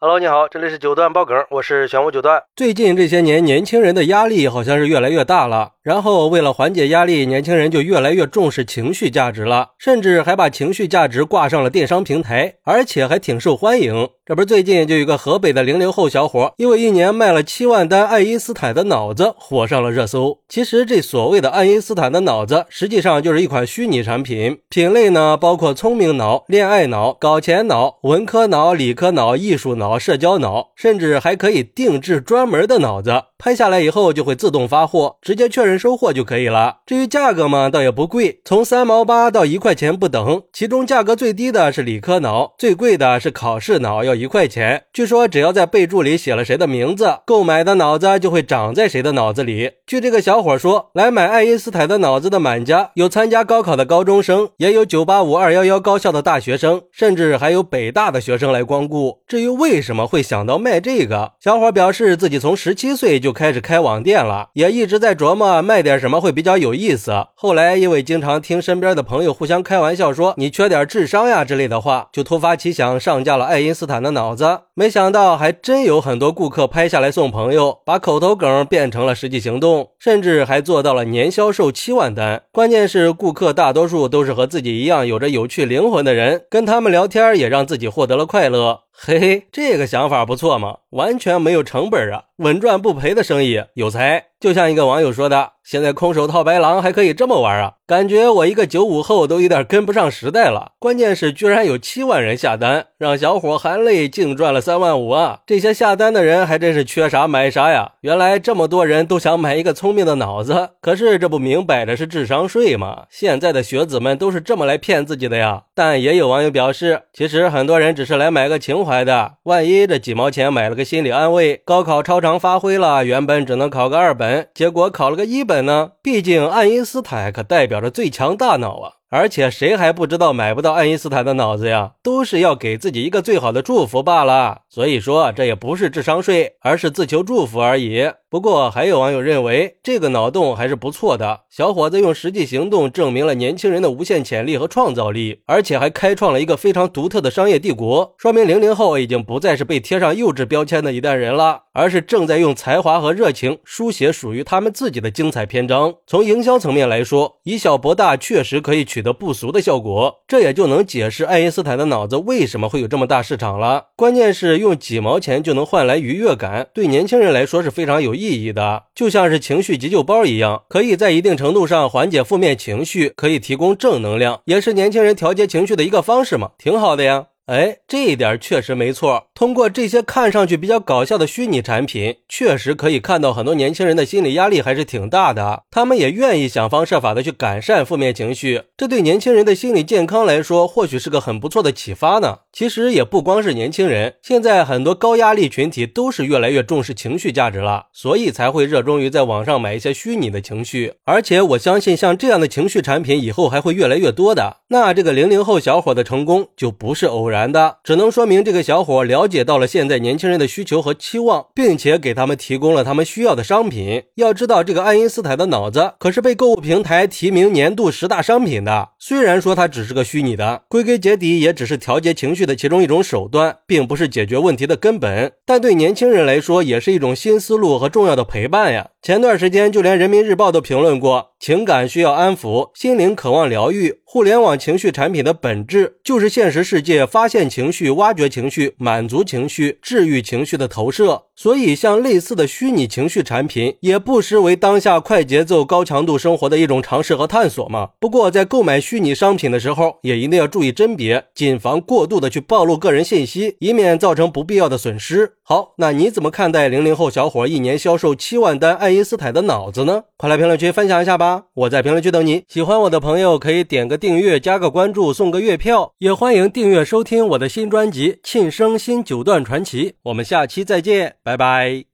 Hello，你好，这里是九段爆梗，我是玄武九段。最近这些年，年轻人的压力好像是越来越大了。然后为了缓解压力，年轻人就越来越重视情绪价值了，甚至还把情绪价值挂上了电商平台，而且还挺受欢迎。这不是最近就有个河北的零零后小伙，因为一年卖了七万单爱因斯坦的脑子，火上了热搜。其实这所谓的爱因斯坦的脑子，实际上就是一款虚拟产品，品类呢包括聪明脑、恋爱脑、搞钱脑、文科脑、理科脑、艺术脑。脑、社交脑，甚至还可以定制专门的脑子，拍下来以后就会自动发货，直接确认收货就可以了。至于价格嘛，倒也不贵，从三毛八到一块钱不等。其中价格最低的是理科脑，最贵的是考试脑，要一块钱。据说只要在备注里写了谁的名字，购买的脑子就会长在谁的脑子里。据这个小伙说，来买爱因斯坦的脑子的买家有参加高考的高中生，也有九八五、二幺幺高校的大学生，甚至还有北大的学生来光顾。至于为为什么会想到卖这个？小伙表示自己从十七岁就开始开网店了，也一直在琢磨卖点什么会比较有意思。后来因为经常听身边的朋友互相开玩笑说你缺点智商呀之类的话，就突发奇想上架了爱因斯坦的脑子。没想到还真有很多顾客拍下来送朋友，把口头梗变成了实际行动，甚至还做到了年销售七万单。关键是顾客大多数都是和自己一样有着有趣灵魂的人，跟他们聊天也让自己获得了快乐。嘿嘿，这个想法不错嘛，完全没有成本啊，稳赚不赔的生意，有才。就像一个网友说的。现在空手套白狼还可以这么玩啊？感觉我一个九五后都有点跟不上时代了。关键是居然有七万人下单，让小伙含泪净赚了三万五啊！这些下单的人还真是缺啥买啥呀！原来这么多人都想买一个聪明的脑子，可是这不明摆着是智商税吗？现在的学子们都是这么来骗自己的呀！但也有网友表示，其实很多人只是来买个情怀的，万一这几毛钱买了个心理安慰，高考超常发挥了，原本只能考个二本，结果考了个一本。呢？毕竟爱因斯坦可代表着最强大脑啊！而且谁还不知道买不到爱因斯坦的脑子呀？都是要给自己一个最好的祝福罢了。所以说，这也不是智商税，而是自求祝福而已。不过，还有网友认为这个脑洞还是不错的。小伙子用实际行动证明了年轻人的无限潜力和创造力，而且还开创了一个非常独特的商业帝国。说明零零后已经不再是被贴上幼稚标签的一代人了，而是正在用才华和热情书写属于他们自己的精彩篇章。从营销层面来说，以小博大确实可以取。得不俗的效果，这也就能解释爱因斯坦的脑子为什么会有这么大市场了。关键是用几毛钱就能换来愉悦感，对年轻人来说是非常有意义的，就像是情绪急救包一样，可以在一定程度上缓解负面情绪，可以提供正能量，也是年轻人调节情绪的一个方式嘛，挺好的呀。哎，这一点确实没错。通过这些看上去比较搞笑的虚拟产品，确实可以看到很多年轻人的心理压力还是挺大的。他们也愿意想方设法的去改善负面情绪，这对年轻人的心理健康来说，或许是个很不错的启发呢。其实也不光是年轻人，现在很多高压力群体都是越来越重视情绪价值了，所以才会热衷于在网上买一些虚拟的情绪。而且我相信，像这样的情绪产品以后还会越来越多的。那这个零零后小伙的成功就不是偶然。的，只能说明这个小伙了解到了现在年轻人的需求和期望，并且给他们提供了他们需要的商品。要知道，这个爱因斯坦的脑子可是被购物平台提名年度十大商品的。虽然说它只是个虚拟的，归根结底也只是调节情绪的其中一种手段，并不是解决问题的根本。但对年轻人来说，也是一种新思路和重要的陪伴呀。前段时间，就连人民日报都评论过：情感需要安抚，心灵渴望疗愈。互联网情绪产品的本质，就是现实世界发现情绪、挖掘情绪、满足情绪、治愈情绪的投射。所以，像类似的虚拟情绪产品，也不失为当下快节奏、高强度生活的一种尝试和探索嘛。不过，在购买虚拟商品的时候，也一定要注意甄别，谨防过度的去暴露个人信息，以免造成不必要的损失。好，那你怎么看待零零后小伙一年销售七万单爱因斯坦的脑子呢？快来评论区分享一下吧我在评论区等你。喜欢我的朋友可以点个。订阅加个关注送个月票，也欢迎订阅收听我的新专辑《庆生新九段传奇》。我们下期再见，拜拜。